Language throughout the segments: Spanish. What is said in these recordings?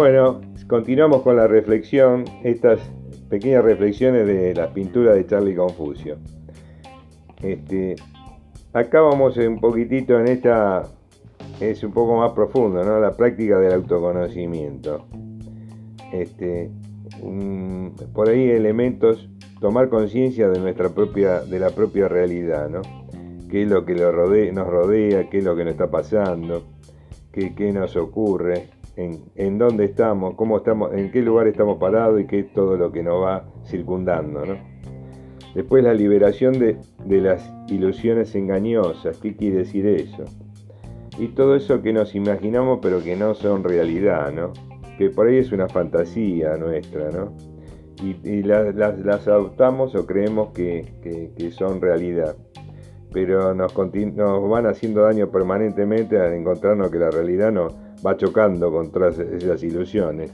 Bueno, continuamos con la reflexión, estas pequeñas reflexiones de las pinturas de Charlie Confucio. Este, acá vamos un poquitito en esta, es un poco más profundo, ¿no? La práctica del autoconocimiento. Este, por ahí elementos, tomar conciencia de nuestra propia, de la propia realidad, ¿no? Qué es lo que nos rodea, qué es lo que nos está pasando, qué, qué nos ocurre, en, dónde estamos, cómo estamos, en qué lugar estamos parados y qué es todo lo que nos va circundando, ¿no? Después la liberación de, de las ilusiones engañosas, ¿qué quiere decir eso? Y todo eso que nos imaginamos pero que no son realidad, ¿no? que por ahí es una fantasía nuestra, ¿no? Y, las, adoptamos o creemos que, son realidad. Pero nos, nos, van haciendo daño permanentemente al encontrarnos que la realidad nos va chocando contra esas ilusiones.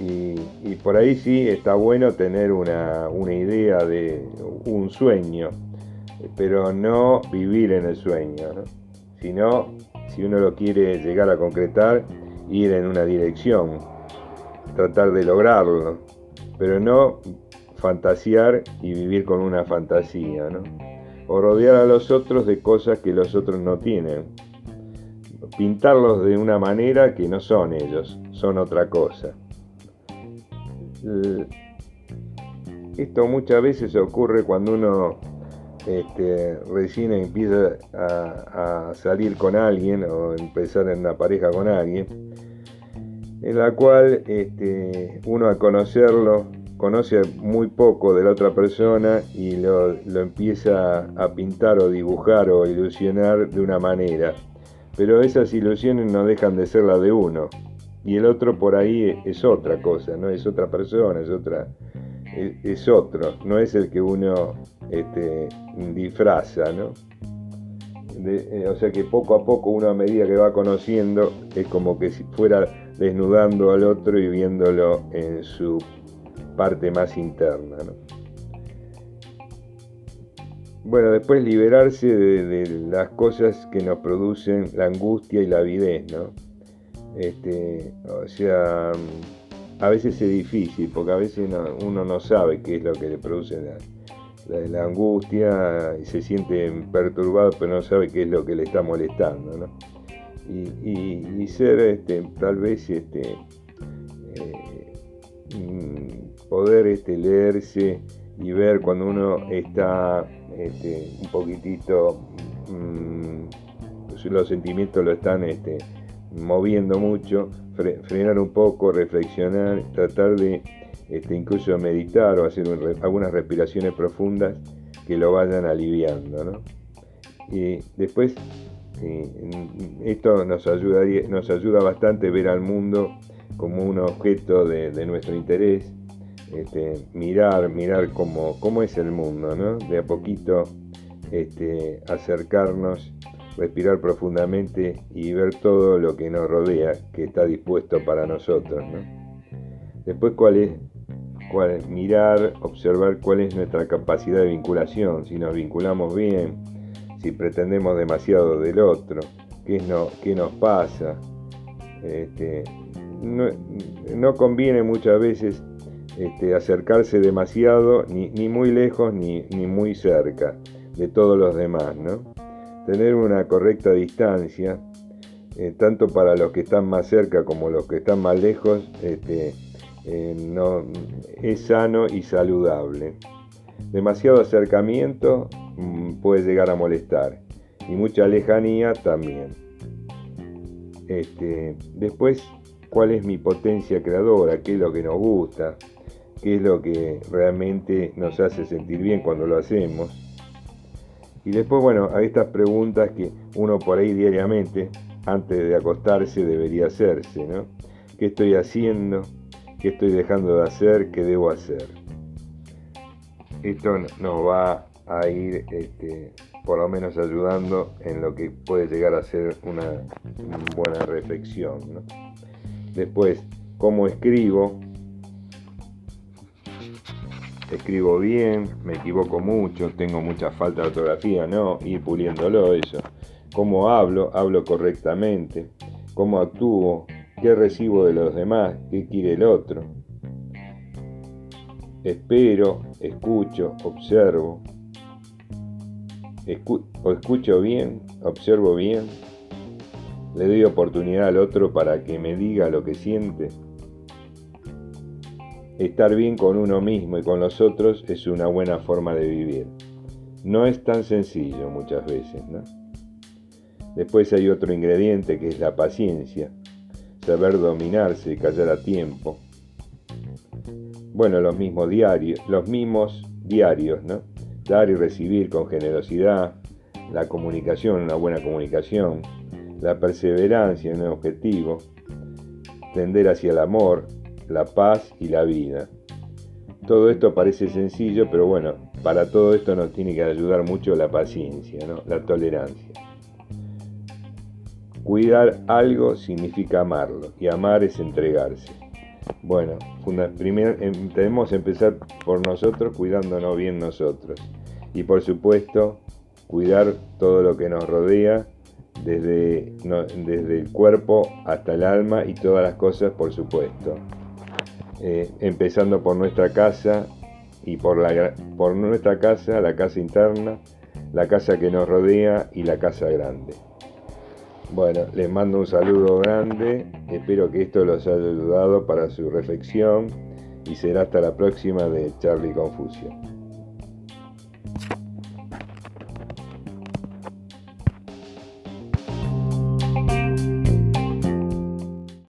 Y, por ahí sí está bueno tener una, una idea de un sueño, pero no vivir en el sueño, ¿no? sino si uno lo quiere llegar a concretar, ir en una dirección, tratar de lograrlo, pero no fantasear y vivir con una fantasía, ¿no? O rodear a los otros de cosas que los otros no tienen. Pintarlos de una manera que no son ellos, son otra cosa. Esto muchas veces ocurre cuando uno este, recién empieza a, salir con alguien o empezar en una pareja con alguien, en la cual este, uno al conocerlo conoce muy poco de la otra persona y lo, empieza a pintar o dibujar o ilusionar de una manera. Pero esas ilusiones no dejan de ser las de uno. Y el otro por ahí es otra cosa, ¿no? Es otra persona, es otra, es, otro, no es el que uno este, disfraza, ¿no? Eh, o sea que poco a poco uno a medida que va conociendo es como que si fuera desnudando al otro y viéndolo en su parte más interna. Bueno, después liberarse de, las cosas que nos producen la angustia y la avidez, ¿no? Este, o sea, a veces es difícil, porque a veces uno no sabe qué es lo que le produce la, angustia y se siente perturbado, pero no sabe qué es lo que le está molestando. ¿no? Y, ser este, tal vez este, eh, mm, poder este, leerse y ver cuando uno está este, un poquitito, mm, los sentimientos lo están este, moviendo mucho, frenar un poco, reflexionar, tratar de este, incluso meditar o hacer algunas respiraciones profundas que lo vayan aliviando. Y después, esto nos, ayudaría, nos ayuda bastante ver al mundo como un objeto de, nuestro interés, este, mirar, mirar cómo, cómo es el mundo, ¿no? de a poquito este, acercarnos respirar profundamente y ver todo lo que nos rodea, que está dispuesto para nosotros. Después, ¿cuál es? Cuál Mirar, observar cuál es nuestra capacidad de vinculación, si nos vinculamos bien, si pretendemos demasiado del otro, qué, no, qué nos pasa. Este, no, conviene muchas veces este, acercarse demasiado, ni, ni muy lejos ni, ni, muy cerca de todos los demás, ¿no? tener una correcta distancia, eh, tanto para los que están más cerca como los que están más lejos, este, eh, no, es sano y saludable. Demasiado acercamiento mm, puede llegar a molestar y mucha lejanía también. Este, después, ¿cuál es mi potencia creadora? ¿Qué es lo que nos gusta? ¿Qué es lo que realmente nos hace sentir bien cuando lo hacemos? Y después, bueno, a estas preguntas que uno por ahí diariamente, antes de acostarse, debería hacerse, ¿no? ¿Qué estoy haciendo? ¿Qué estoy dejando de hacer? ¿Qué debo hacer? Esto nos va a ir, este, por lo menos, ayudando en lo que puede llegar a ser una, buena reflexión. Después, ¿cómo escribo? Escribo bien, me equivoco mucho, tengo mucha falta de ortografía, no, ir puliéndolo eso. Cómo hablo, hablo correctamente. Cómo actúo, ¿Qué recibo de los demás? ¿Qué quiere el otro? Espero, escucho, observo. o escucho bien, observo bien. Le doy oportunidad al otro para que me diga lo que siente. Estar bien con uno mismo y con los otros es una buena forma de vivir. No es tan sencillo muchas veces, ¿no? Después hay otro ingrediente que es la paciencia, saber dominarse y callar a tiempo. Bueno, los mismos diarios, los mismos diarios, ¿no? Dar y recibir con generosidad, la comunicación, una buena comunicación, la perseverancia en un objetivo, tender hacia el amor, la paz y la vida. Todo esto parece sencillo, pero bueno, para todo esto nos tiene que ayudar mucho la paciencia, ¿no? la tolerancia. Cuidar algo significa amarlo y amar es entregarse. Bueno, primero em, debemos empezar por nosotros cuidándonos bien nosotros. Y por supuesto, cuidar todo lo que nos rodea, desde, desde el cuerpo hasta el alma y todas las cosas, por supuesto. Eh, empezando por nuestra casa y por, la, por nuestra casa, la casa interna, la casa que nos rodea y la casa grande. Bueno, les mando un saludo grande, espero que esto los haya ayudado para su reflexión y será hasta la próxima de Charlie Confucio.